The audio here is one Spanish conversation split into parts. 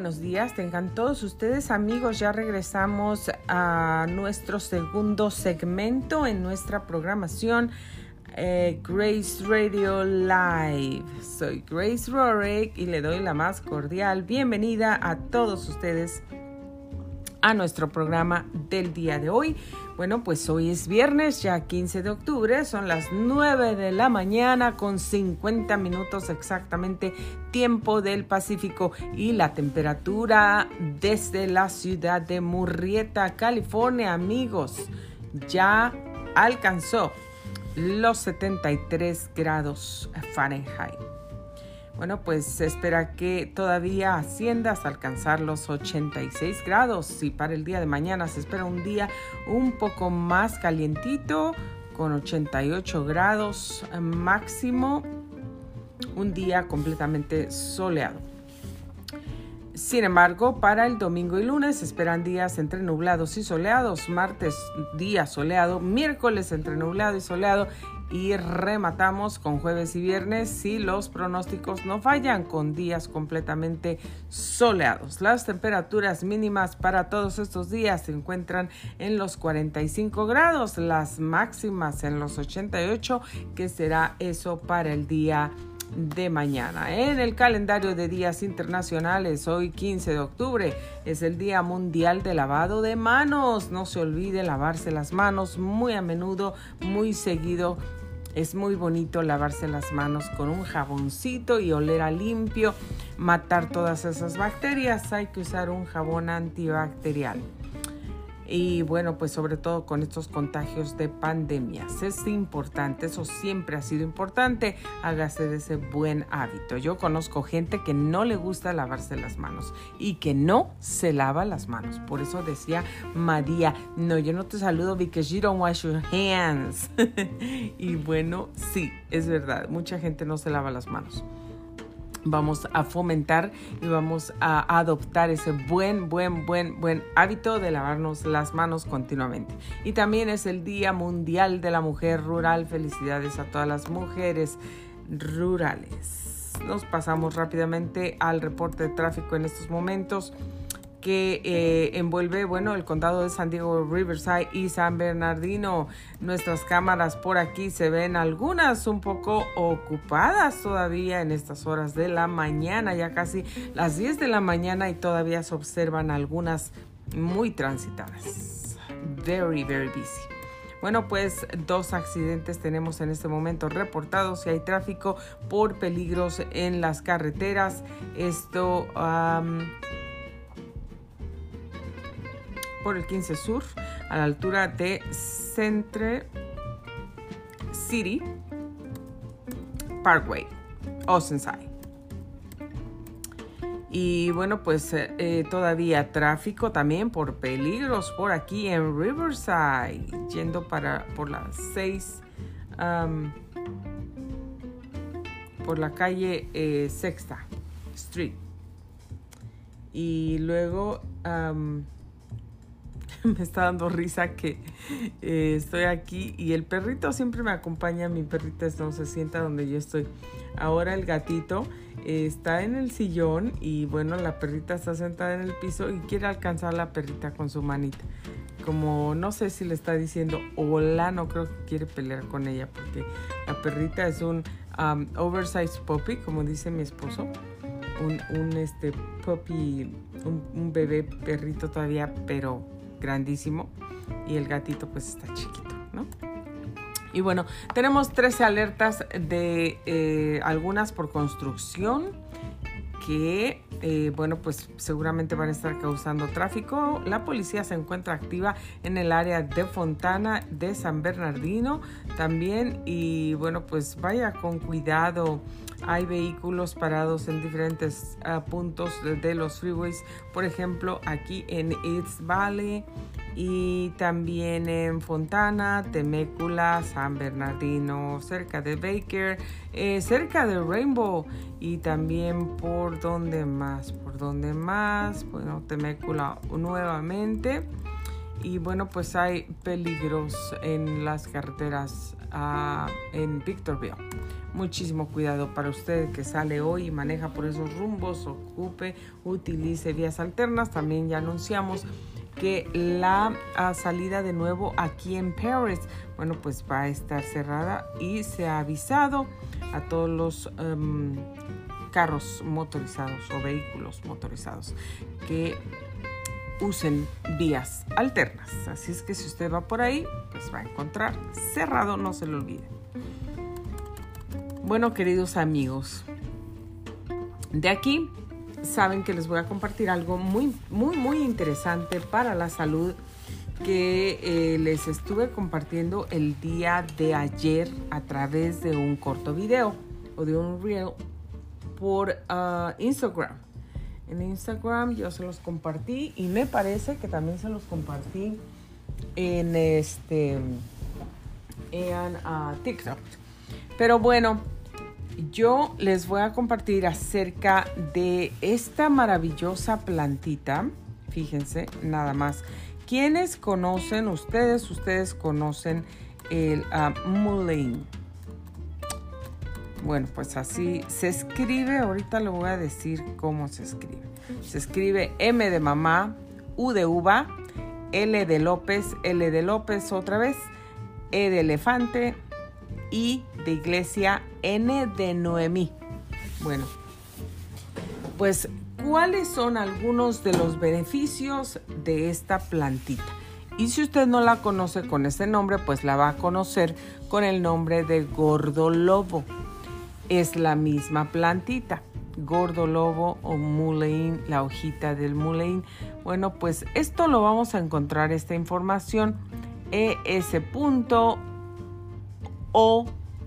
buenos días. Tengan todos ustedes amigos. Ya regresamos a nuestro segundo segmento en nuestra programación eh, Grace Radio Live. Soy Grace Rorick y le doy la más cordial bienvenida a todos ustedes a nuestro programa del día de hoy. Bueno, pues hoy es viernes, ya 15 de octubre, son las 9 de la mañana con 50 minutos exactamente tiempo del Pacífico y la temperatura desde la ciudad de Murrieta, California, amigos, ya alcanzó los 73 grados Fahrenheit. Bueno, pues se espera que todavía ascienda hasta alcanzar los 86 grados. Y para el día de mañana se espera un día un poco más calientito con 88 grados máximo, un día completamente soleado. Sin embargo, para el domingo y lunes se esperan días entre nublados y soleados, martes día soleado, miércoles entre nublado y soleado y rematamos con jueves y viernes si los pronósticos no fallan con días completamente soleados. Las temperaturas mínimas para todos estos días se encuentran en los 45 grados, las máximas en los 88, que será eso para el día de mañana. En el calendario de días internacionales, hoy 15 de octubre es el Día Mundial de Lavado de Manos. No se olvide lavarse las manos muy a menudo, muy seguido es muy bonito lavarse las manos con un jaboncito y oler a limpio, matar todas esas bacterias. Hay que usar un jabón antibacterial y bueno, pues sobre todo con estos contagios de pandemias. Es importante, eso siempre ha sido importante, hágase de ese buen hábito. Yo conozco gente que no le gusta lavarse las manos y que no se lava las manos. Por eso decía María, no, yo no te saludo because you don't wash your hands. y bueno, sí, es verdad, mucha gente no se lava las manos vamos a fomentar y vamos a adoptar ese buen, buen, buen, buen hábito de lavarnos las manos continuamente. Y también es el Día Mundial de la Mujer Rural. Felicidades a todas las mujeres rurales. Nos pasamos rápidamente al reporte de tráfico en estos momentos que eh, envuelve, bueno, el condado de San Diego, Riverside y San Bernardino. Nuestras cámaras por aquí se ven algunas un poco ocupadas todavía en estas horas de la mañana, ya casi las 10 de la mañana y todavía se observan algunas muy transitadas. Very, very busy. Bueno, pues dos accidentes tenemos en este momento reportados y hay tráfico por peligros en las carreteras. Esto por el 15 Sur a la altura de Centre City Parkway, Oceanside. Y bueno, pues eh, eh, todavía tráfico también por peligros por aquí en Riverside, yendo para por las 6 por la calle eh, Sexta Street. Y luego me está dando risa que eh, estoy aquí y el perrito siempre me acompaña. Mi perrita no se sienta donde yo estoy. Ahora el gatito eh, está en el sillón y bueno, la perrita está sentada en el piso y quiere alcanzar la perrita con su manita. Como no sé si le está diciendo hola, no creo que quiere pelear con ella porque la perrita es un um, oversized puppy, como dice mi esposo. Un, un este puppy, un bebé perrito todavía, pero grandísimo y el gatito pues está chiquito, ¿no? Y bueno, tenemos 13 alertas de eh, algunas por construcción que, eh, bueno, pues seguramente van a estar causando tráfico. La policía se encuentra activa en el área de Fontana, de San Bernardino también. Y bueno, pues vaya con cuidado. Hay vehículos parados en diferentes ah, puntos de, los freeways, por ejemplo, aquí en East Valley y también en Fontana, Temécula, San Bernardino, cerca de Baker, eh, cerca de Rainbow y también por donde más, por donde más, bueno, Temécula nuevamente. Y bueno, pues hay peligros en las carreteras ah, en Victorville. Muchísimo cuidado para usted que sale hoy y maneja por esos rumbos, ocupe, utilice vías alternas. También ya anunciamos que la salida de nuevo aquí en Paris, bueno, pues va a estar cerrada y se ha avisado a todos los em, carros motorizados o vehículos motorizados que usen vías alternas. Así es que si usted va por ahí, pues va a encontrar cerrado, no se lo olvide. Bueno, queridos amigos, de aquí saben que les voy a compartir algo muy, muy, muy interesante para la salud que eh, les estuve compartiendo el día de ayer a través de un corto video o de un reel por ah, Instagram. En Instagram yo se los compartí y me parece que también se los compartí en este en ah, TikTok. Pero bueno, yo les voy a compartir acerca de esta maravillosa plantita. Fíjense, nada más. ¿Quiénes conocen, ustedes, ustedes conocen el uh, Bueno, pues así se escribe, ahorita le voy a decir cómo se escribe. Se escribe M de mamá, U de uva, L de López, L de López otra vez, E de elefante, I de iglesia, N de Noemí. Bueno, pues, ¿cuáles son algunos de los beneficios de esta plantita? Y si usted no la conoce con ese nombre, pues la va a conocer con el nombre de gordo lobo. Es la misma plantita. Gordo lobo o mullein, la hojita del mullein. Bueno, pues esto lo vamos a encontrar, esta información, es.o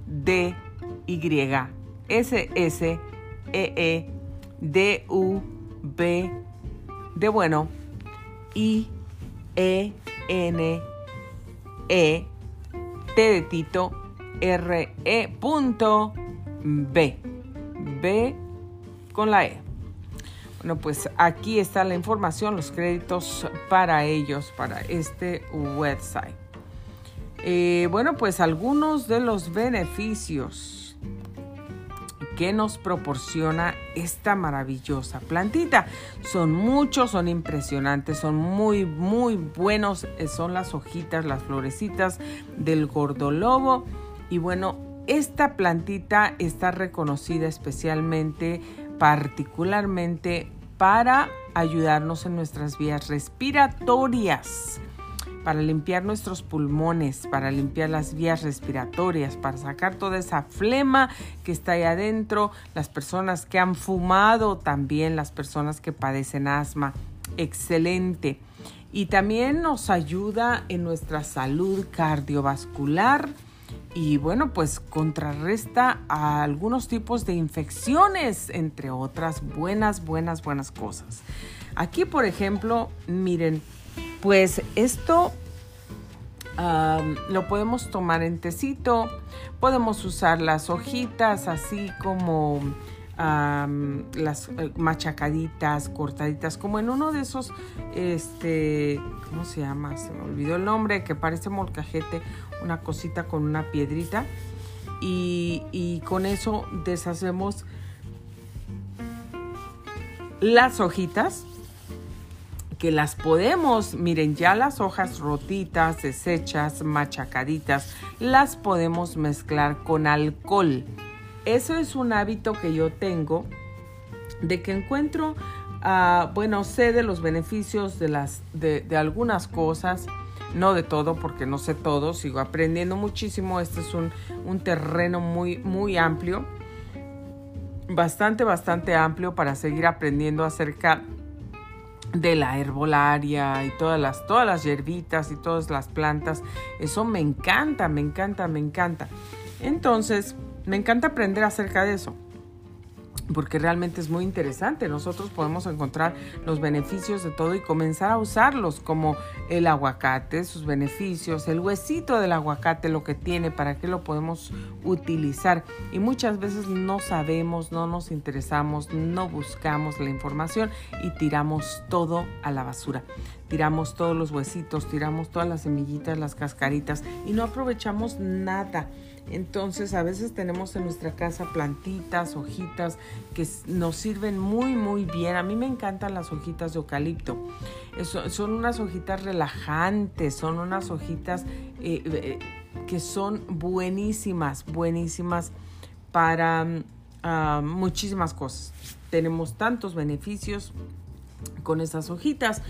D Y S S E E D U B de bueno I E N E T de Tito R E punto B B con la E. Bueno, pues aquí está la información, los créditos para ellos, para este website. Eh, bueno, pues algunos de los beneficios que nos proporciona esta maravillosa plantita. Son muchos, son impresionantes, son muy, muy buenos. Eh, son las hojitas, las florecitas del gordolobo. Y bueno, esta plantita está reconocida especialmente, particularmente para ayudarnos en nuestras vías respiratorias para limpiar nuestros pulmones, para limpiar las vías respiratorias, para sacar toda esa flema que está ahí adentro, las personas que han fumado, también las personas que padecen asma. Excelente. Y también nos ayuda en nuestra salud cardiovascular y bueno, pues contrarresta a algunos tipos de infecciones, entre otras buenas, buenas, buenas cosas. Aquí, por ejemplo, miren, pues esto lo podemos tomar en tecito, podemos usar las hojitas así como las eh, machacaditas, cortaditas, como en uno de esos, este, ¿cómo se llama? Se me olvidó el nombre, que parece molcajete, una cosita con una piedrita. Y, con eso deshacemos las hojitas que las podemos, miren, ya las hojas rotitas, deshechas, machacaditas, las podemos mezclar con alcohol. Eso es un hábito que yo tengo de que encuentro, ah, bueno, sé de los beneficios de, las, de, algunas cosas, no de todo, porque no sé todo, sigo aprendiendo muchísimo. Este es un, un terreno muy, muy amplio, bastante, bastante amplio para seguir aprendiendo acerca de la herbolaria y todas las, todas las hierbitas y todas las plantas. Eso me encanta, me encanta, me encanta. Entonces, me encanta aprender acerca de eso. Porque realmente es muy interesante. Nosotros podemos encontrar los beneficios de todo y comenzar a usarlos, como el aguacate, sus beneficios, el huesito del aguacate, lo que tiene, para qué lo podemos utilizar. Y muchas veces no sabemos, no nos interesamos, no buscamos la información y tiramos todo a la basura. Tiramos todos los huesitos, tiramos todas las semillitas, las cascaritas y no aprovechamos nada. Entonces a veces tenemos en nuestra casa plantitas, hojitas que nos sirven muy muy bien. A mí me encantan las hojitas de eucalipto. son unas hojitas relajantes, son unas hojitas eh, eh, que son buenísimas, buenísimas para ah, muchísimas cosas. Tenemos tantos beneficios con esas hojitas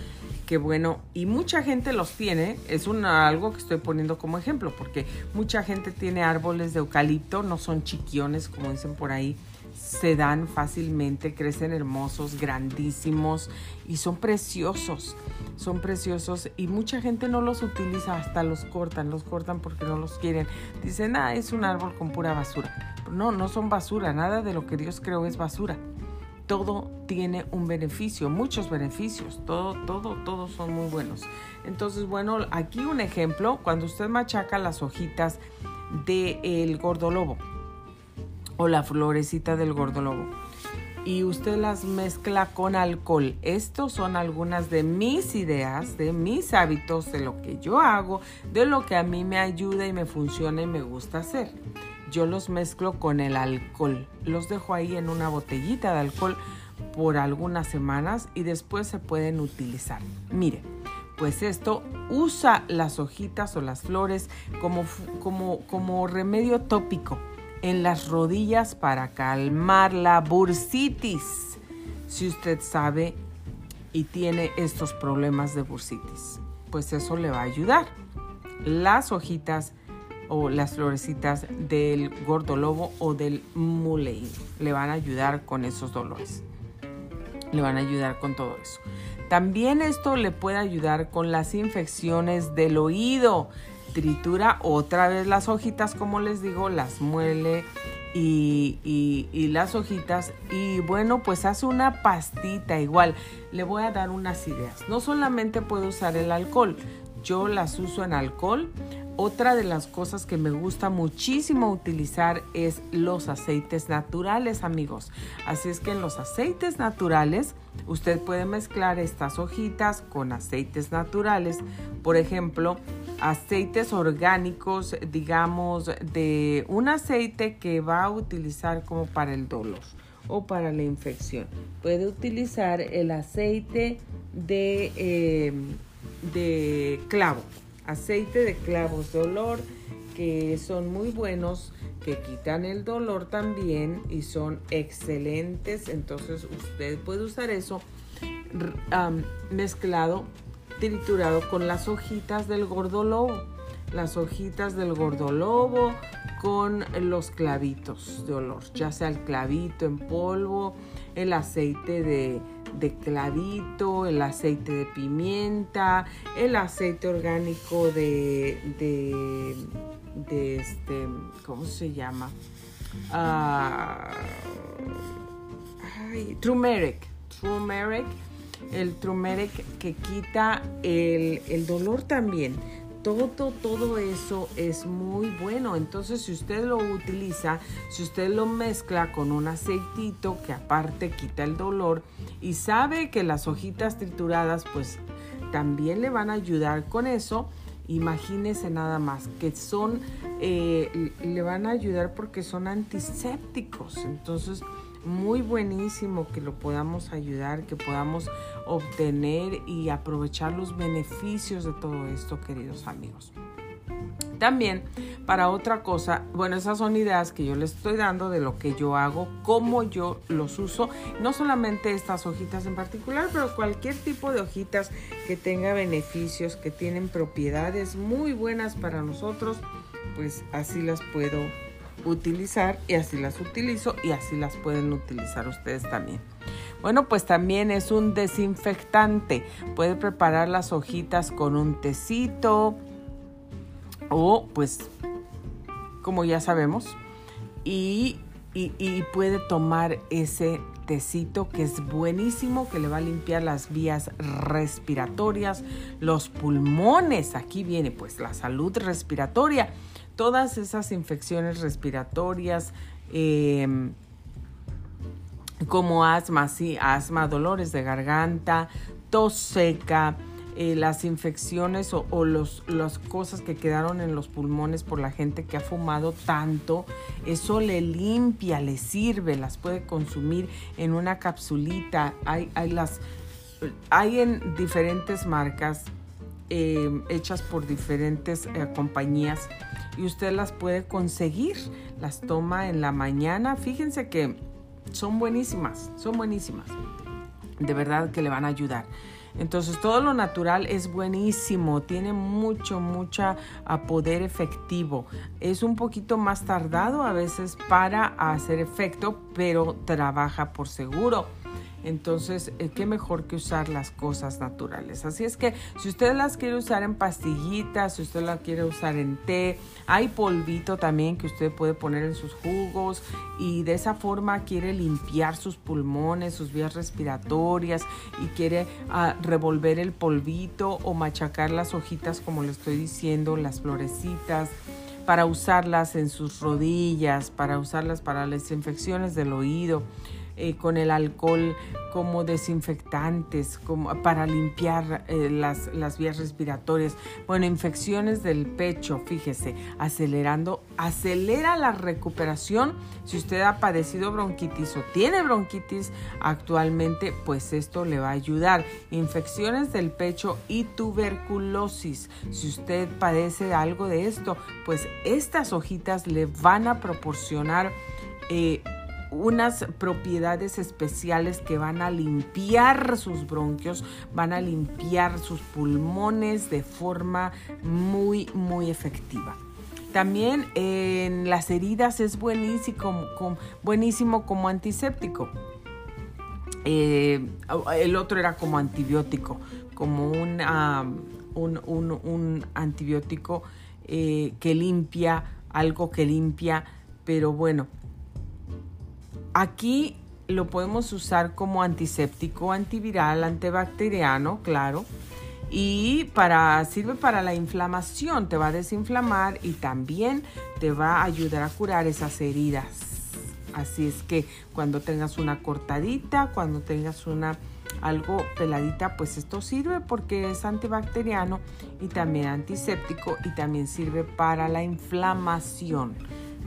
que bueno, y mucha gente los tiene, es algo que estoy poniendo como ejemplo, porque mucha gente tiene árboles de eucalipto, no son chiquiones como dicen por ahí, se dan fácilmente, crecen hermosos, grandísimos y son preciosos, son preciosos y mucha gente no los utiliza, hasta los cortan, los cortan porque no los quieren. Dicen, ah, es un árbol con pura basura. No, no son basura, nada de lo que Dios creó es basura todo tiene un beneficio, muchos beneficios, todo, todo, todos son muy buenos. Entonces, bueno, aquí un ejemplo, cuando usted machaca las hojitas del gordolobo o la florecita del gordolobo y usted las mezcla con alcohol. Estos son algunas de mis ideas, de mis hábitos, de lo que yo hago, de lo que a mí me ayuda y me funciona y me gusta hacer yo los mezclo con el alcohol. Los dejo ahí en una botellita de alcohol por algunas semanas y después se pueden utilizar. Mire, pues esto usa las hojitas o las flores como, como, como remedio tópico en las rodillas para calmar la bursitis. Si usted sabe y tiene estos problemas de bursitis, pues eso le va a ayudar. Las hojitas o las florecitas del gordolobo o del muley. Le van a ayudar con esos dolores. Le van a ayudar con todo eso. También esto le puede ayudar con las infecciones del oído. Tritura otra vez las hojitas, como les digo, las muele y, y, las hojitas. Y bueno, pues hace una pastita igual. Le voy a dar unas ideas. No solamente puede usar el alcohol. Yo las uso en alcohol otra de las cosas que me gusta muchísimo utilizar es los aceites naturales, amigos. Así es que en los aceites naturales usted puede mezclar estas hojitas con aceites naturales. Por ejemplo, aceites orgánicos, digamos, de un aceite que va a utilizar como para el dolor o para la infección. Puede utilizar el aceite de, eh, de clavo aceite de clavos de olor que son muy buenos, que quitan el dolor también y son excelentes. Entonces usted puede usar eso mezclado, triturado con las hojitas del gordolobo. Las hojitas del gordolobo con los clavitos de olor, ya sea el clavito en polvo, el aceite de de clavito, el aceite de pimienta, el aceite orgánico de, de, este, ¿cómo se llama? Uh, turmeric, turmeric, el turmeric que quita el, el dolor también todo, todo eso es muy bueno. Entonces, si usted lo utiliza, si usted lo mezcla con un aceitito que aparte quita el dolor y sabe que las hojitas trituradas, pues también le van a ayudar con eso. Imagínese nada más que son, eh, le van a ayudar porque son antisépticos. Entonces, muy buenísimo que lo podamos ayudar, que podamos obtener y aprovechar los beneficios de todo esto, queridos amigos. También para otra cosa, bueno, esas son ideas que yo les estoy dando de lo que yo hago, cómo yo los uso, no solamente estas hojitas en particular, pero cualquier tipo de hojitas que tenga beneficios, que tienen propiedades muy buenas para nosotros, pues así las puedo utilizar y así las utilizo y así las pueden utilizar ustedes también. Bueno, pues también es un desinfectante. Puede preparar las hojitas con un tecito o pues como ya sabemos y y, puede tomar ese tecito que es buenísimo, que le va a limpiar las vías respiratorias, los pulmones. Aquí viene pues la salud respiratoria, todas esas infecciones respiratorias. Em, como asma, sí, asma, dolores de garganta, tos seca, eh, las infecciones o, los, las cosas que quedaron en los pulmones por la gente que ha fumado tanto, eso le limpia, le sirve, las puede consumir en una capsulita. Hay, hay, las, hay en diferentes marcas eh, hechas por diferentes eh, compañías y usted las puede conseguir. Las toma en la mañana. Fíjense que son buenísimas, son buenísimas. De verdad que le van a ayudar. Entonces todo lo natural es buenísimo, tiene mucho, mucha poder efectivo. Es un poquito más tardado a veces para hacer efecto, pero trabaja por seguro. Entonces, eh, qué mejor que usar las cosas naturales. Así es que si usted las quiere usar en pastillitas, si usted las quiere usar en té, hay polvito también que usted puede poner en sus jugos y de esa forma quiere limpiar sus pulmones, sus vías respiratorias y quiere ah, revolver el polvito o machacar las hojitas como le estoy diciendo, las florecitas para usarlas en sus rodillas, para usarlas para las infecciones del oído. Eh, con el alcohol como desinfectantes, como para limpiar eh, las, las, vías respiratorias. Bueno, infecciones del pecho, fíjese, acelerando, acelera la recuperación. Si usted ha padecido bronquitis o tiene bronquitis actualmente, pues esto le va a ayudar. Infecciones del pecho y tuberculosis. Si usted padece algo de esto, pues estas hojitas le van a proporcionar eh, unas propiedades especiales que van a limpiar sus bronquios, van a limpiar sus pulmones de forma muy, muy efectiva. También en las heridas es buenísimo, como antiséptico. Eh, el otro era como antibiótico, como un, un, antibiótico eh, que limpia, algo que limpia, pero bueno, Aquí lo podemos usar como antiséptico, antiviral, antibacteriano, claro. Y para, sirve para la inflamación, te va a desinflamar y también te va a ayudar a curar esas heridas. Así es que cuando tengas una cortadita, cuando tengas una algo peladita, pues esto sirve porque es antibacteriano y también antiséptico y también sirve para la inflamación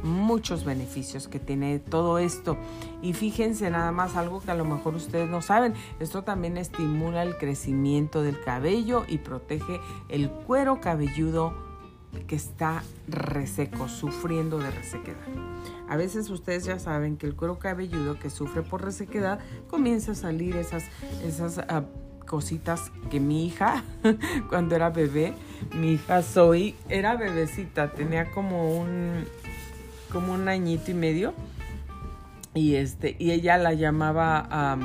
muchos beneficios que tiene todo esto. Y fíjense nada más algo que a lo mejor ustedes no saben, esto también estimula el crecimiento del cabello y protege el cuero cabelludo que está reseco, sufriendo de resequedad. A veces ustedes ya saben que el cuero cabelludo que sufre por resequedad comienza a salir esas, esas ah, cositas que mi hija, cuando era bebé, mi hija Zoe era bebecita, tenía como un, como un añito y medio. Y, este, y ella la llamaba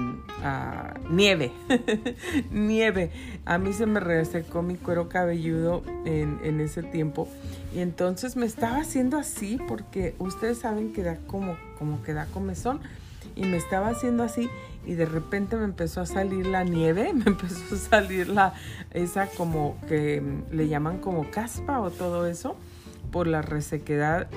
nieve. nieve. A mí se me resecó mi cuero cabelludo en, en, ese tiempo. Y entonces me estaba haciendo así porque ustedes saben que da como, como que da comezón. Y me estaba haciendo así y de repente me empezó a salir la nieve, me empezó a salir la, esa como que le llaman como caspa o todo eso por la resequedad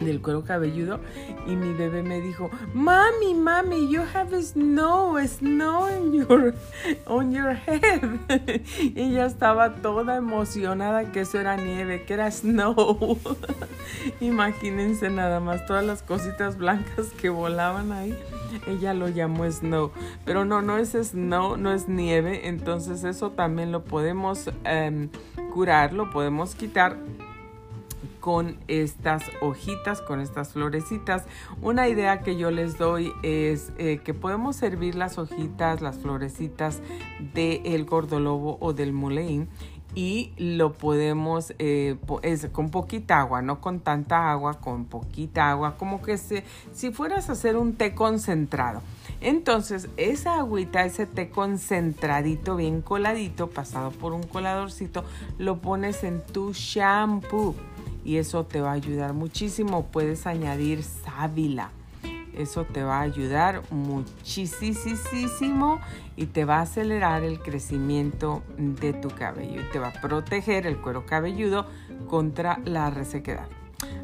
del cuero cabelludo y mi bebé me dijo, mami, mami, you have snow, snow in your, on your head. y ella estaba toda emocionada que eso era nieve, que era snow. Imagínense nada más todas las cositas blancas que volaban ahí. Ella lo llamó snow, pero no, no es snow, no es nieve, entonces eso también lo podemos em, curar, lo podemos quitar con estas hojitas, con estas florecitas. Una idea que yo les doy es eh, que podemos servir las hojitas, las florecitas del gordolobo o del muleín y lo podemos eh, con poquita agua, no con tanta agua, con poquita agua, como que se, si fueras a hacer un té concentrado. Entonces, esa agüita, ese té concentradito, bien coladito, pasado por un coladorcito, lo pones en tu shampoo y eso te va a ayudar muchísimo. Puedes añadir sábila. Eso te va a ayudar muchísimo y te va a acelerar el crecimiento de tu cabello y te va a proteger el cuero cabelludo contra la resequedad.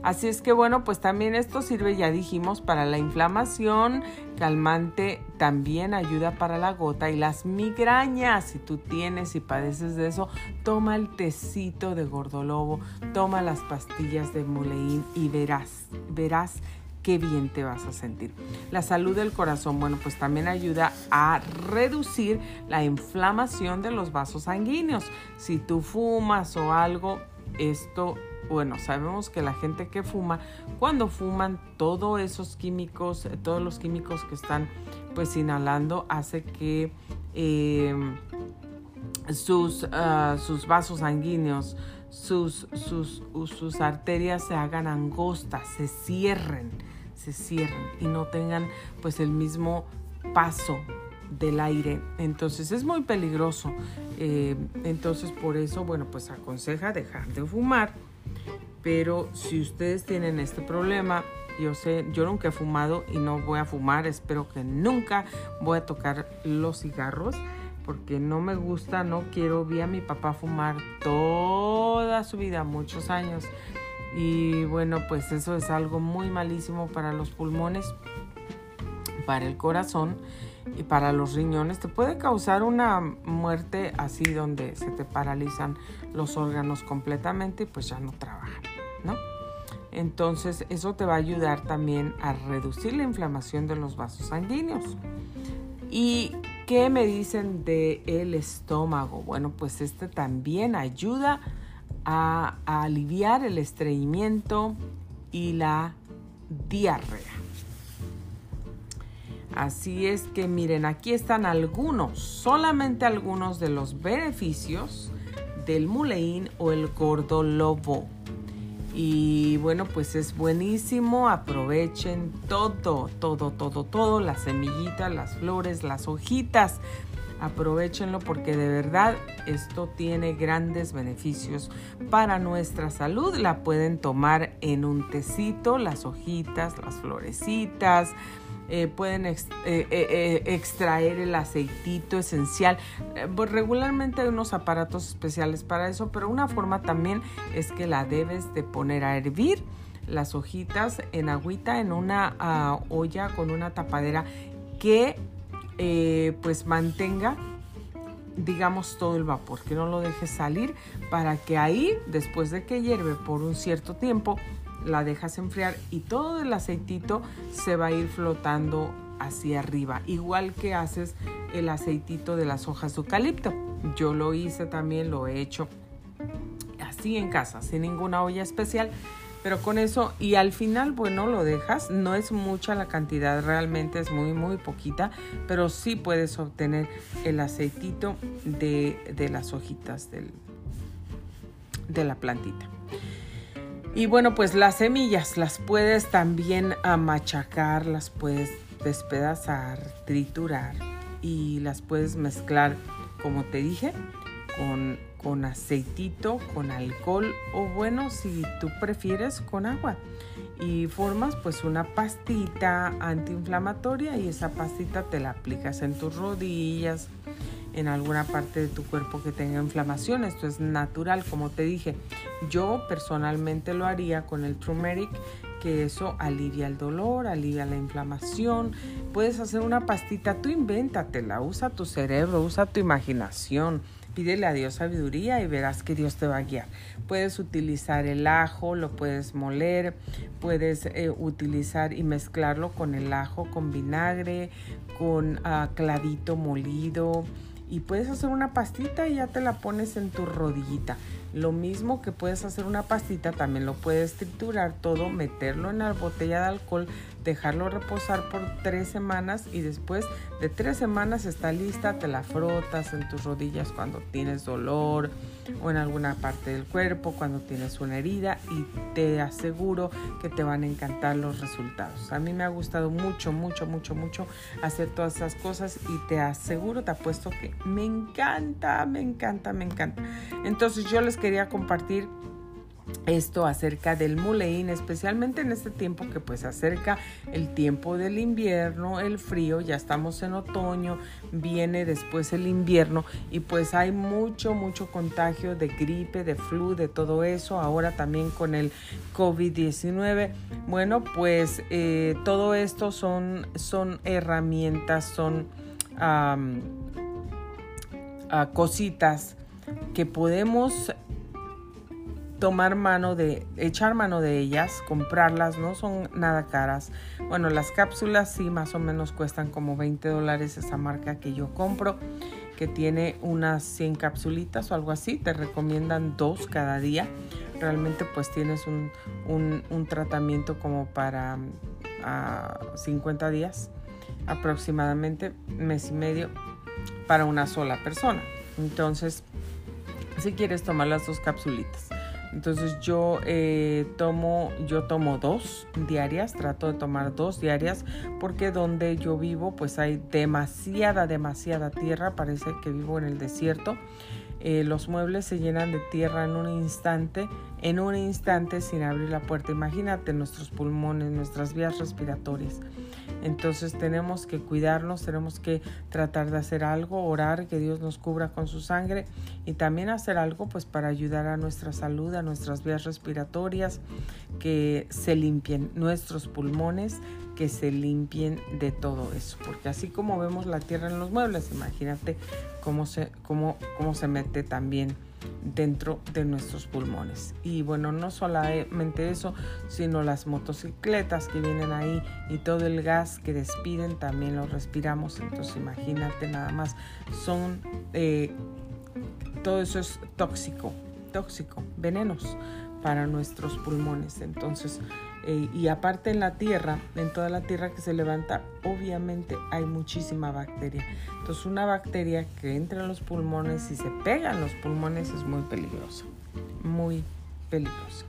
Así es que bueno, pues también esto sirve, ya dijimos, para la inflamación, calmante, también ayuda para la gota y las migrañas. Si tú tienes y padeces de eso, toma el tecito de gordolobo, toma las pastillas de muleín y verás, verás qué bien te vas a sentir. La salud del corazón, bueno, pues también ayuda a reducir la inflamación de los vasos sanguíneos. Si tú fumas o algo, esto bueno, sabemos que la gente que fuma, cuando fuman, todos esos químicos, eh, todos los químicos que están pues inhalando, hace que em, sus, ah, sus vasos sanguíneos, sus, sus, sus arterias se hagan angostas, se cierren, se cierren y no tengan pues el mismo paso del aire. Entonces es muy peligroso. Eh, entonces por eso, bueno, pues aconseja dejar de fumar pero si ustedes tienen este problema, yo sé, yo nunca he fumado y no voy a fumar, espero que nunca voy a tocar los cigarros porque no me gusta, no quiero, vi a mi papá fumar toda su vida, muchos años. Y bueno, pues eso es algo muy malísimo para los pulmones, para el corazón y para los riñones. Te puede causar una muerte así donde se te paralizan los órganos completamente y pues ya no trabajan, ¿no? Entonces eso te va a ayudar también a reducir la inflamación de los vasos sanguíneos. ¿Y qué me dicen el estómago? Bueno, pues este también ayuda a aliviar el estreñimiento y la diarrea. Así es que miren, aquí están algunos, solamente algunos de los beneficios del muleín o el gordo lobo. Y bueno, pues es buenísimo, aprovechen todo, todo, todo, todo, las semillitas, las flores, las hojitas. Aprovechenlo porque de verdad esto tiene grandes beneficios para nuestra salud. La pueden tomar en un tecito, las hojitas, las florecitas, eh, pueden eh, eh, extraer el aceitito esencial. Pues, regularmente hay unos aparatos especiales para eso, pero una forma también es que la debes de poner a hervir las hojitas en agüita en una ah, olla con una tapadera que pues mantenga digamos todo el vapor, que no lo dejes salir para que ahí después de que hierve por un cierto tiempo la dejas enfriar y todo el aceitito se va a ir flotando hacia arriba, igual que haces el aceitito de las hojas de eucalipto. Yo lo hice también, lo he hecho así en casa, sin ninguna olla especial, pero con eso y al final, bueno, lo dejas, no es mucha la cantidad, realmente es muy, muy poquita, pero sí puedes obtener el aceitito de, de las hojitas del, de la plantita. Y bueno, pues las semillas las puedes también machacar, las puedes despedazar, triturar y las puedes mezclar, como te dije, con, con aceitito, con alcohol o bueno, si tú prefieres, con agua. Y formas pues una pastita antiinflamatoria y esa pastita te la aplicas en tus rodillas, en alguna parte de tu cuerpo que tenga inflamación. Esto es natural, como te dije. Yo personalmente lo haría con el turmeric, que eso alivia el dolor, alivia la inflamación. Puedes hacer una pastita, tú invéntatela, usa tu cerebro, usa tu imaginación. Pídele a Dios sabiduría y verás que Dios te va a guiar. Puedes utilizar el ajo, lo puedes moler, puedes eh, utilizar y mezclarlo con el ajo, con vinagre, con uh, molido, y puedes hacer una pastita y ya te la pones en tu rodillita. Lo mismo que puedes hacer una pastita, también lo puedes triturar todo, meterlo en la botella de alcohol, dejarlo reposar por tres semanas y después de tres semanas está lista, te la frotas en tus rodillas cuando tienes dolor o en alguna parte del cuerpo, cuando tienes una herida y te aseguro que te van a encantar los resultados. A mí me ha gustado mucho, mucho, mucho, mucho hacer todas esas cosas y te aseguro, te apuesto que me encanta, me encanta, me encanta. Entonces yo les quería compartir esto acerca del muleín, especialmente en este tiempo que pues acerca el tiempo del invierno, el frío, ya estamos en otoño, viene después el invierno y pues hay mucho, mucho contagio de gripe, de flu, de todo eso, ahora también con el COVID-19. Bueno, pues eh, todo esto son, son herramientas, son cositas que podemos tomar mano de, echar mano de ellas, comprarlas, no son nada caras. Bueno, las cápsulas sí más o menos cuestan como 20 dólares esa marca que yo compro, que tiene unas 100 capsulitas o algo así, te recomiendan dos cada día. Realmente pues tienes un, un, tratamiento como para 50 ah, días aproximadamente, mes y medio, para una sola persona. Entonces, si quieres tomar las dos capsulitas. Entonces yo eh, tomo, yo tomo dos diarias, trato de tomar dos diarias porque donde yo vivo pues hay demasiada, demasiada tierra, parece que vivo en el desierto. Eh, los muebles se llenan de tierra en un instante, en un instante sin abrir la puerta. Imagínate nuestros pulmones, nuestras vías respiratorias. Entonces tenemos que cuidarnos, tenemos que tratar de hacer algo, orar, que Dios nos cubra con su sangre y también hacer algo pues para ayudar a nuestra salud, a nuestras vías respiratorias, que se limpien nuestros pulmones, que se limpien de todo eso. Porque así como vemos la tierra en los muebles, imagínate cómo se, cómo, cómo se mete también dentro de nuestros pulmones. Y bueno, no solamente eso, sino las motocicletas que vienen ahí y todo el gas que despiden también lo respiramos. Entonces imagínate nada más, son, eh, todo eso es tóxico, tóxico, venenos para nuestros pulmones. Entonces, eh, y aparte en la tierra, en toda la tierra que se levanta, obviamente hay muchísima bacteria. Entonces una bacteria que entra en los pulmones y se pega en los pulmones es muy peligrosa, muy peligrosa.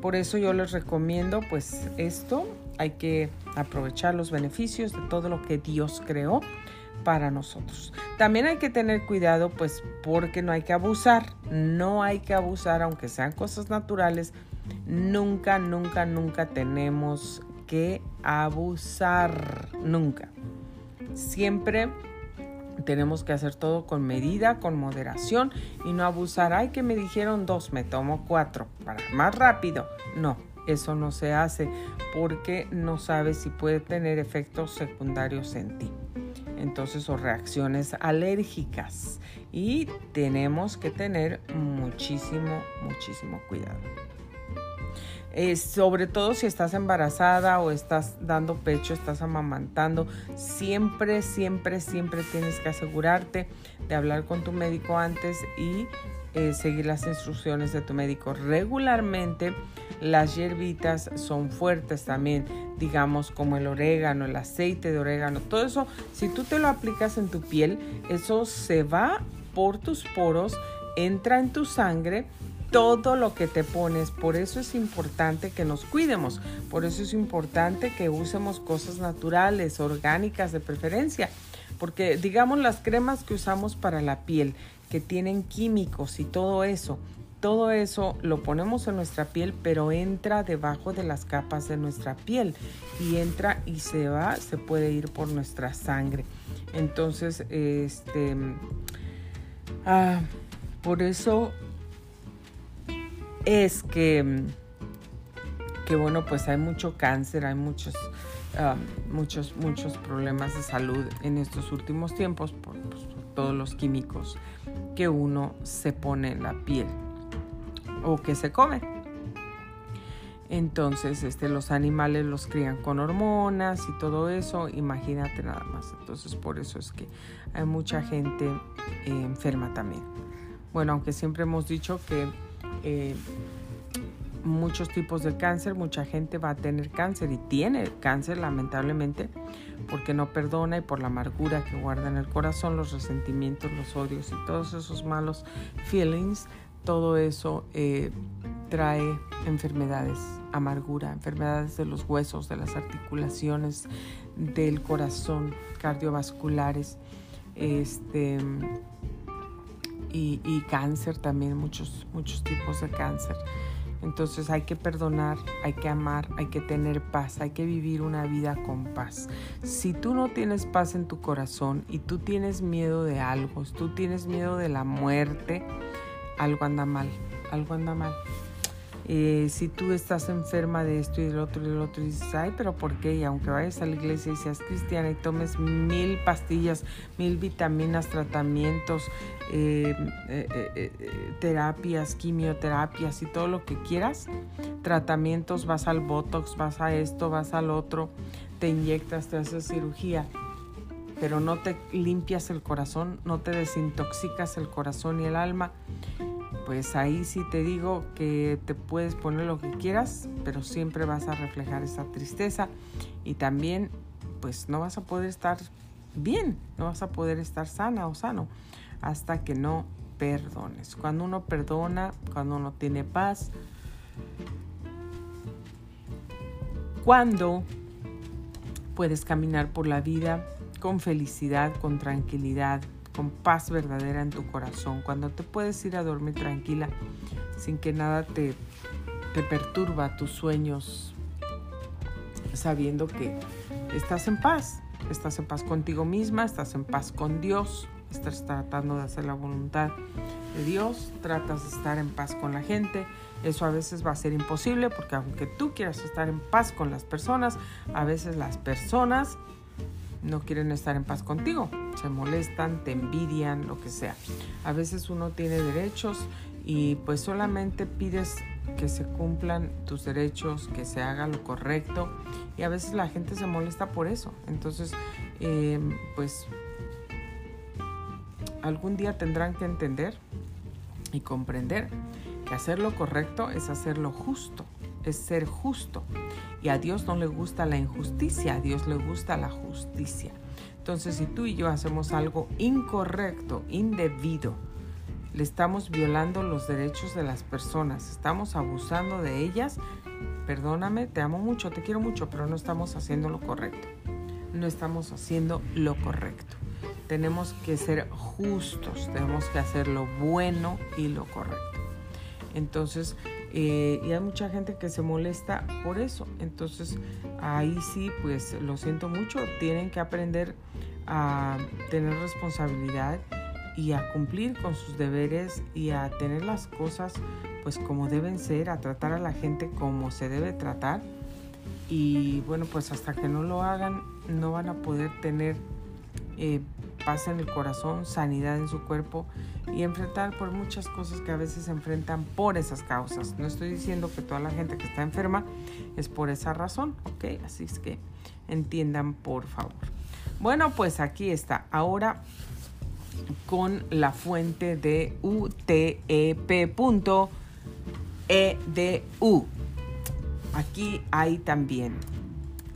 Por eso yo les recomiendo pues esto, hay que aprovechar los beneficios de todo lo que Dios creó para nosotros. También hay que tener cuidado pues porque no hay que abusar, no hay que abusar aunque sean cosas naturales, nunca, nunca, nunca tenemos que abusar, nunca. Siempre tenemos que hacer todo con medida, con moderación y no abusar. Ay, que me dijeron dos, me tomo cuatro para más rápido. No, eso no se hace porque no sabes si puede tener efectos secundarios en ti entonces o reacciones alérgicas y tenemos que tener muchísimo, muchísimo cuidado. Sobre todo si estás embarazada o estás dando pecho, estás amamantando, siempre, siempre, siempre tienes que asegurarte de hablar con tu médico antes y eh, seguir las instrucciones de tu médico. Regularmente las hierbitas son fuertes también, digamos como el orégano, el aceite de orégano, todo eso, si tú te lo aplicas en tu piel, eso se va por tus poros, entra en tu sangre todo lo que te pones. Por eso es importante que nos cuidemos. Por eso es importante que usemos cosas naturales, orgánicas de preferencia. Porque digamos las cremas que usamos para la piel, que tienen químicos y todo eso, todo eso lo ponemos en nuestra piel, pero entra debajo de las capas de nuestra piel y entra y se va, se puede ir por nuestra sangre. Entonces, este, ah, por eso es que, que, bueno, pues hay mucho cáncer, hay muchos, ah, muchos, muchos problemas de salud en estos últimos tiempos por, pues, por todos los químicos que uno se pone en la piel o que se come. Entonces, este, los animales los crían con hormonas y todo eso, imagínate nada más. Entonces, por eso es que hay mucha gente eh, enferma también. Bueno, aunque siempre hemos dicho que eh, muchos tipos de cáncer, mucha gente va a tener cáncer y tiene cáncer lamentablemente porque no perdona y por la amargura que guarda en el corazón, los resentimientos, los odios y todos esos malos feelings. Todo eso eh, trae enfermedades, amargura, enfermedades de los huesos, de las articulaciones, del corazón, cardiovasculares, este, y, cáncer también, muchos, muchos tipos de cáncer. Entonces hay que perdonar, hay que amar, hay que tener paz, hay que vivir una vida con paz. Si tú no tienes paz en tu corazón y tú tienes miedo de algo, tú tienes miedo de la muerte, algo anda mal, algo anda mal. Eh, si tú estás enferma de esto y del otro y del otro y dices, ay, pero ¿por qué? Y aunque vayas a la iglesia y seas cristiana y tomes mil pastillas, mil vitaminas, tratamientos, eh, eh, terapias, quimioterapias y todo lo que quieras, tratamientos, vas al Botox, vas a esto, vas al otro, te inyectas, te haces cirugía pero no te limpias el corazón, no te desintoxicas el corazón y el alma, pues ahí sí te digo que te puedes poner lo que quieras, pero siempre vas a reflejar esa tristeza y también pues no vas a poder estar bien, no vas a poder estar sana o sano hasta que no perdones. Cuando uno perdona, cuando uno tiene paz, cuando puedes caminar por la vida con felicidad, con tranquilidad, con paz verdadera en tu corazón, cuando te puedes ir a dormir tranquila sin que nada te, te perturba tus sueños, sabiendo que estás en paz, estás en paz contigo misma, estás en paz con Dios, estás tratando de hacer la voluntad de Dios, tratas de estar en paz con la gente. Eso a veces va a ser imposible porque aunque tú quieras estar en paz con las personas, a veces las personas no quieren estar en paz contigo, se molestan, te envidian, lo que sea. A veces uno tiene derechos y pues solamente pides que se cumplan tus derechos, que se haga lo correcto y a veces la gente se molesta por eso. Entonces, em, pues algún día tendrán que entender y comprender que hacer lo correcto es hacer lo justo, es ser justo. Y a Dios no le gusta la injusticia, a Dios le gusta la justicia. Entonces, si tú y yo hacemos algo incorrecto, indebido, le estamos violando los derechos de las personas, estamos abusando de ellas, perdóname, te amo mucho, te quiero mucho, pero no estamos haciendo lo correcto. No estamos haciendo lo correcto. Tenemos que ser justos, tenemos que hacer lo bueno y lo correcto. Entonces, eh, y hay mucha gente que se molesta por eso. Entonces ahí sí, pues lo siento mucho, tienen que aprender a tener responsabilidad y a cumplir con sus deberes y a tener las cosas pues como deben ser, a tratar a la gente como se debe tratar. Y bueno, pues hasta que no lo hagan, no van a poder tener eh, paz en el corazón, sanidad en su cuerpo y enfrentar por muchas cosas que a veces se enfrentan por esas causas. No estoy diciendo que toda la gente que está enferma es por esa razón, ¿ok? Así es que entiendan por favor. Bueno, pues aquí está. Ahora con la fuente de utep.edu. Aquí hay también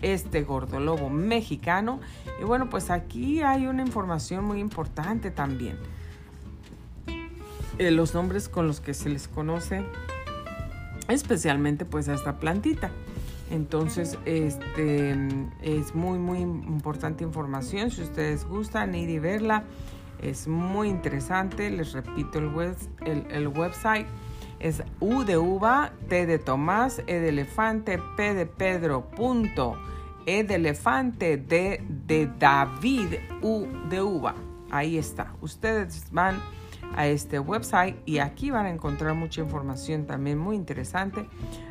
este gordolobo mexicano. Y bueno, pues aquí hay una información muy importante también. Eh, los nombres con los que se les conoce, especialmente pues a esta plantita. Entonces, este es muy, muy importante información. Si ustedes gustan ir y verla, es muy interesante. Les repito, el, web, el, website es U de uva, T de Tomás, E de elefante, P de Pedro, punto, E de elefante, D de David, U de uva. Ahí está. Ustedes van a este website y aquí van a encontrar mucha información también muy interesante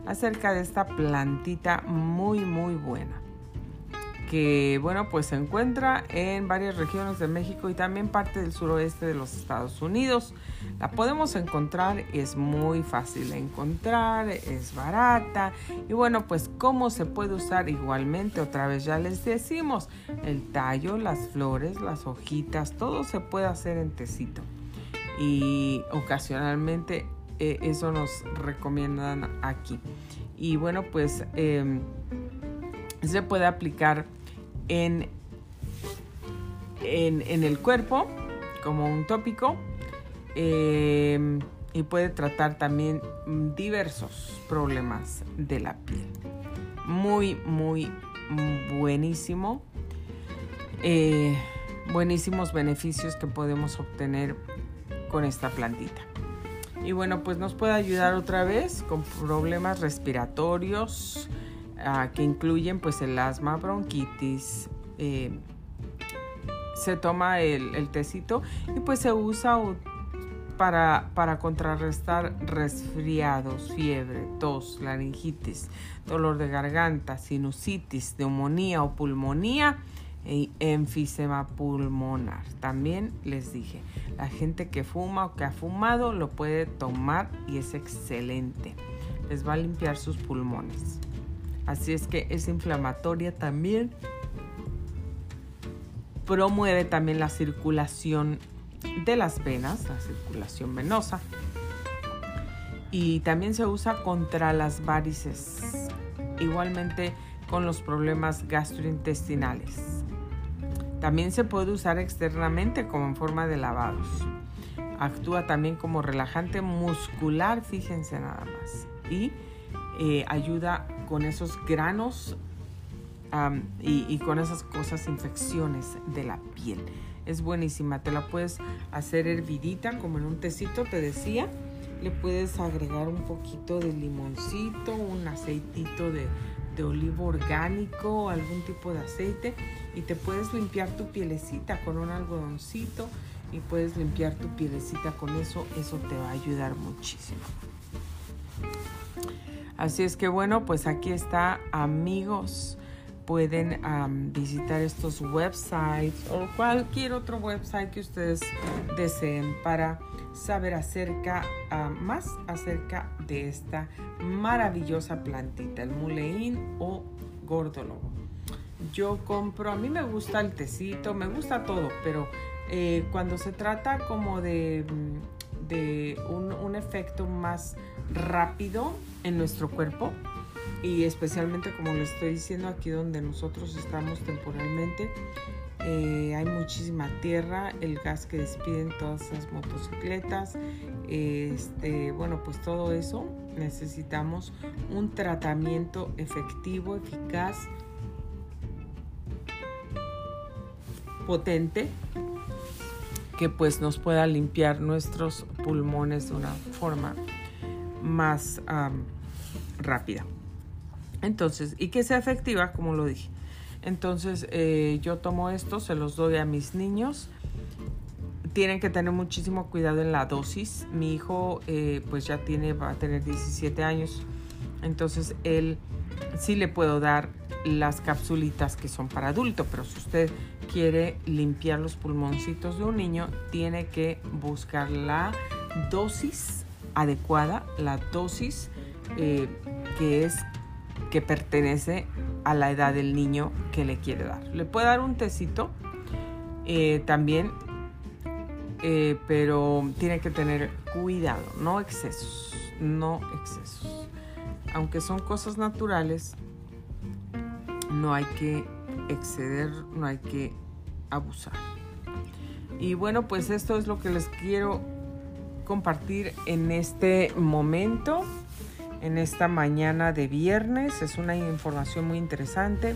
acerca de esta plantita muy muy buena que bueno pues se encuentra en varias regiones de México y también parte del suroeste de los Estados Unidos. La podemos encontrar es muy fácil de encontrar es barata y bueno pues cómo se puede usar igualmente otra vez ya les decimos el tallo las flores las hojitas todo se puede hacer en tecito. Y ocasionalmente eh, eso nos recomiendan aquí. Y bueno, pues em, se puede aplicar en, en, el cuerpo como un tópico em, y puede tratar también diversos problemas de la piel. Muy, muy buenísimo. Eh, buenísimos beneficios que podemos obtener con esta plantita. Y bueno, pues nos puede ayudar otra vez con problemas respiratorios que incluyen pues el asma, bronquitis. Eh, se toma el, el, tecito y pues se usa para, para contrarrestar resfriados, fiebre, tos, laringitis, dolor de garganta, sinusitis, neumonía o pulmonía y enfisema pulmonar. También les dije, la gente que fuma o que ha fumado lo puede tomar y es excelente. Les va a limpiar sus pulmones. Así es que es inflamatoria también. Promueve también la circulación de las venas, la circulación venosa. Y también se usa contra las varices. Igualmente con los problemas gastrointestinales. También se puede usar externamente como en forma de lavados. Actúa también como relajante muscular, fíjense nada más. Y eh, ayuda con esos granos y, con esas cosas, infecciones de la piel. Es buenísima, te la puedes hacer hervidita como en un tecito, te decía. Le puedes agregar un poquito de limoncito, un aceitito de, de olivo orgánico, algún tipo de aceite y te puedes limpiar tu pielecita con un algodoncito y puedes limpiar tu pielecita con eso, eso te va a ayudar muchísimo. Así es que bueno, pues aquí está amigos pueden visitar estos websites o cualquier otro website que ustedes deseen para saber acerca más acerca de esta maravillosa plantita, el muleín o gordolobo. Yo compro, a mí me gusta el tecito, me gusta todo, pero eh, cuando se trata como de, de un, un efecto más rápido en nuestro cuerpo, y especialmente como le estoy diciendo aquí donde nosotros estamos temporalmente eh, hay muchísima tierra el gas que despiden todas esas motocicletas este bueno pues todo eso necesitamos un tratamiento efectivo eficaz potente que pues nos pueda limpiar nuestros pulmones de una forma más rápida. Entonces, y que sea efectiva, como lo dije. Entonces, eh, yo tomo esto, se los doy a mis niños. Tienen que tener muchísimo cuidado en la dosis. Mi hijo, eh, pues ya tiene, va a tener 17 años. Entonces, él sí le puedo dar las capsulitas que son para adulto, pero si usted quiere limpiar los pulmoncitos de un niño, tiene que buscar la dosis adecuada, la dosis eh, que es que pertenece a la edad del niño que le quiere dar. Le puede dar un tecito eh, también, eh, pero tiene que tener cuidado, no excesos, no excesos. Aunque son cosas naturales, no hay que exceder, no hay que abusar. Y bueno, pues esto es lo que les quiero compartir en este momento en esta mañana de viernes. Es una información muy interesante.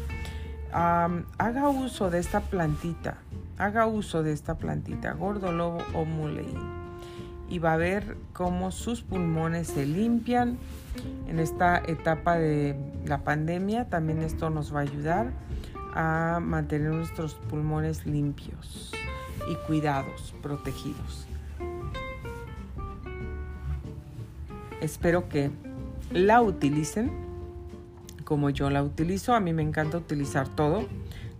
haga uso de esta plantita. Haga uso de esta plantita, gordo lobo o muley. Y va a ver cómo sus pulmones se limpian en esta etapa de la pandemia. También esto nos va a ayudar a mantener nuestros pulmones limpios y cuidados, protegidos. Espero que la utilicen como yo la utilizo. A mí me encanta utilizar todo.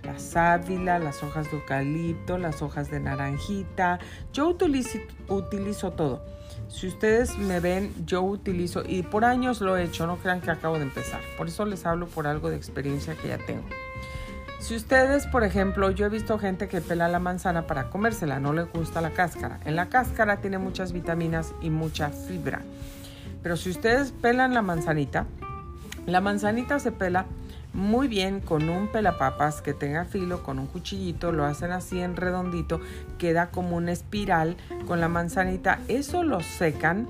La sábila, las hojas de eucalipto, las hojas de naranjita. Yo utilizo, utilizo todo. Si ustedes me ven, yo utilizo, y por años lo he hecho, no crean que acabo de empezar. Por eso les hablo por algo de experiencia que ya tengo. Si ustedes, por ejemplo, yo he visto gente que pela la manzana para comérsela, no le gusta la cáscara. En la cáscara tiene muchas vitaminas y mucha fibra. Pero si ustedes pelan la manzanita, la manzanita se pela muy bien con un pelapapas que tenga filo, con un cuchillito, lo hacen así en redondito, queda como una espiral con la manzanita. Eso lo secan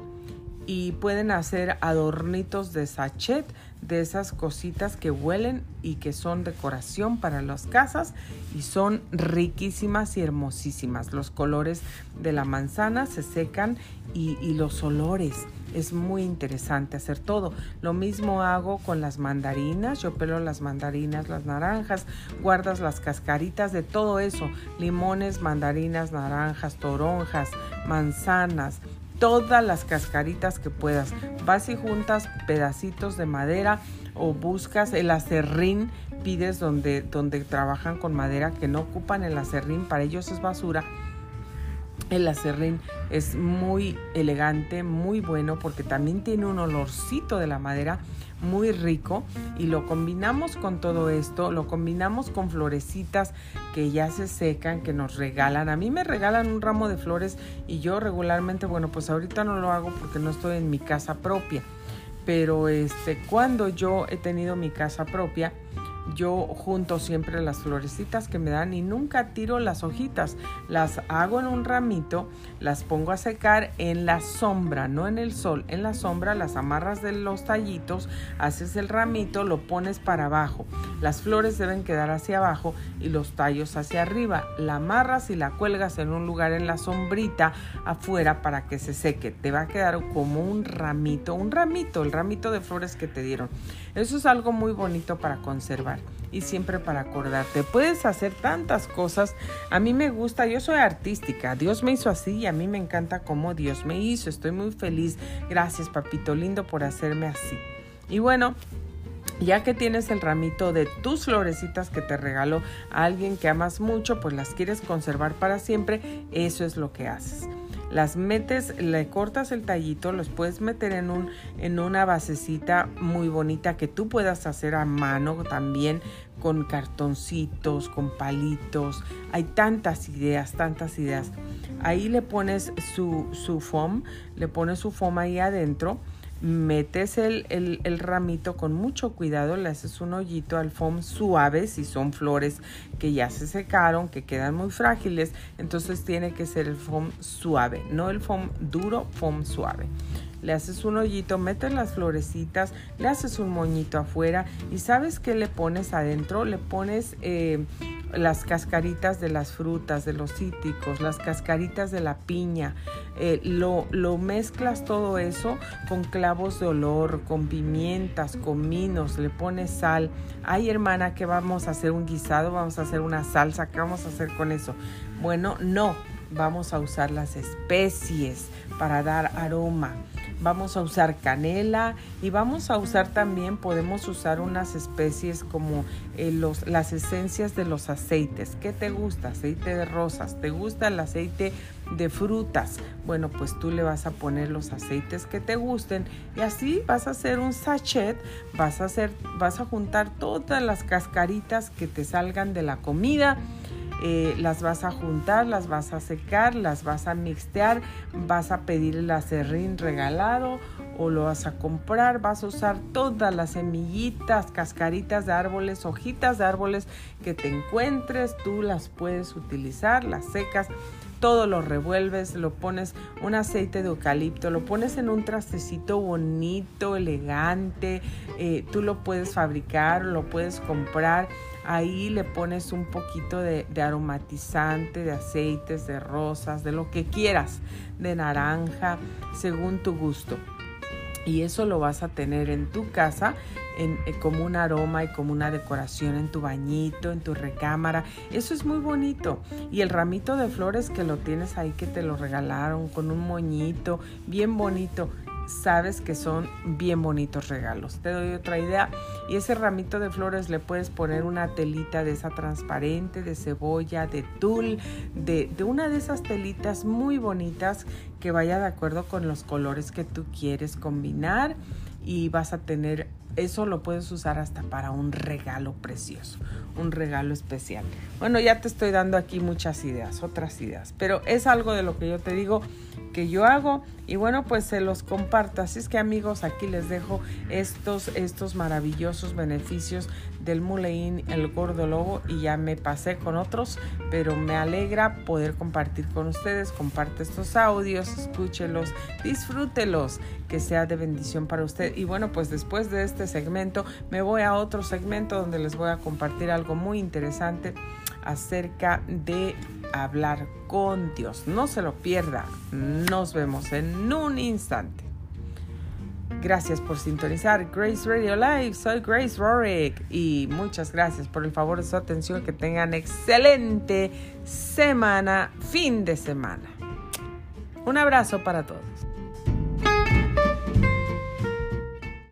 y pueden hacer adornitos de sachet de esas cositas que huelen y que son decoración para las casas y son riquísimas y hermosísimas. Los colores de la manzana se secan y, y los olores es muy interesante hacer todo. Lo mismo hago con las mandarinas, yo pelo las mandarinas, las naranjas, guardas las cascaritas de todo eso, limones, mandarinas, naranjas, toronjas, manzanas, todas las cascaritas que puedas. Vas y juntas pedacitos de madera o buscas el acerrín, pides donde, donde trabajan con madera que no ocupan el acerrín, para ellos es basura el acerrín es muy elegante, muy bueno porque también tiene un olorcito de la madera muy rico y lo combinamos con todo esto, lo combinamos con florecitas que ya se secan, que nos regalan. A mí me regalan un ramo de flores y yo regularmente, bueno, pues ahorita no lo hago porque no estoy en mi casa propia, pero este cuando yo he tenido mi casa propia, yo junto siempre las florecitas que me dan y nunca tiro las hojitas. Las hago en un ramito, las pongo a secar en la sombra, no en el sol. En la sombra las amarras de los tallitos, haces el ramito, lo pones para abajo. Las flores deben quedar hacia abajo y los tallos hacia arriba. La amarras y la cuelgas en un lugar en la sombrita afuera para que se seque. Te va a quedar como un ramito, un ramito, el ramito de flores que te dieron. Eso es algo muy bonito para conservar y siempre para acordarte. Puedes hacer tantas cosas. A mí me gusta, yo soy artística. Dios me hizo así y a mí me encanta cómo Dios me hizo. Estoy muy feliz. Gracias, papito lindo, por hacerme así. Y bueno, ya que tienes el ramito de tus florecitas que te regaló alguien que amas mucho, pues las quieres conservar para siempre, eso es lo que haces las metes, le cortas el tallito, los puedes meter en, un, en una basecita muy bonita que tú puedas hacer a mano también con cartoncitos, con palitos. Hay tantas ideas, tantas ideas. Ahí le pones su, su foam, le pones su foam ahí adentro metes el, el, ramito con mucho cuidado, le haces un hoyito al foam suave, si son flores que ya se secaron, que quedan muy frágiles, entonces tiene que ser el foam suave, no el foam duro, foam suave. Le haces un hoyito, metes las florecitas, le haces un moñito afuera y sabes qué le pones adentro, le pones... Eh, las cascaritas de las frutas, de los cítricos, las cascaritas de la piña. Eh, lo, lo, mezclas todo eso con clavos de olor, con pimientas, cominos, le pones sal. Ay, hermana, que vamos a hacer un guisado, vamos a hacer una salsa, ¿qué vamos a hacer con eso? Bueno, no, vamos a usar las especies para dar aroma vamos a usar canela y vamos a usar también, podemos usar unas especies como eh, los, las esencias de los aceites. ¿Qué te gusta? Aceite de rosas, ¿te gusta el aceite de frutas? Bueno, pues tú le vas a poner los aceites que te gusten y así vas a hacer un sachet, vas a hacer, vas a juntar todas las cascaritas que te salgan de la comida eh, las vas a juntar, las vas a secar, las vas a mixtear, vas a pedir el acerrín regalado o lo vas a comprar, vas a usar todas las semillitas, cascaritas de árboles, hojitas de árboles que te encuentres, tú las puedes utilizar, las secas todo lo revuelves, lo pones un aceite de eucalipto, lo pones en un trastecito bonito, elegante, eh, tú lo puedes fabricar, lo puedes comprar Ahí le pones un poquito de, aromatizante, de aceites, de rosas, de lo que quieras, de naranja, según tu gusto. Y eso lo vas a tener en tu casa eh, como un aroma y como una decoración en tu bañito, en tu recámara. Eso es muy bonito. Y el ramito de flores que lo tienes ahí que te lo regalaron con un moñito, bien bonito sabes que son bien bonitos regalos. Te doy otra idea. Y ese ramito de flores le puedes poner una telita de esa transparente, de cebolla, de tul, de, de una de esas telitas muy bonitas que vaya de acuerdo con los colores que tú quieres combinar y vas a tener eso lo puedes usar hasta para un regalo precioso, un regalo especial. Bueno, ya te estoy dando aquí muchas ideas, otras ideas, pero es algo de lo que yo te digo que yo hago y bueno, pues se los comparto. Así es que amigos, aquí les dejo estos, estos maravillosos beneficios del Muleín, el gordo lobo y ya me pasé con otros, pero me alegra poder compartir con ustedes. Comparte estos audios, escúchelos, disfrútelos, que sea de bendición para usted. Y bueno, pues después de este este segmento, me voy a otro segmento donde les voy a compartir algo muy interesante acerca de hablar con Dios. No se lo pierda. Nos vemos en un instante. Gracias por sintonizar Grace Radio Live. Soy Grace Rorick y muchas gracias por el favor de su atención. Que tengan excelente semana, fin de semana. Un abrazo para todos.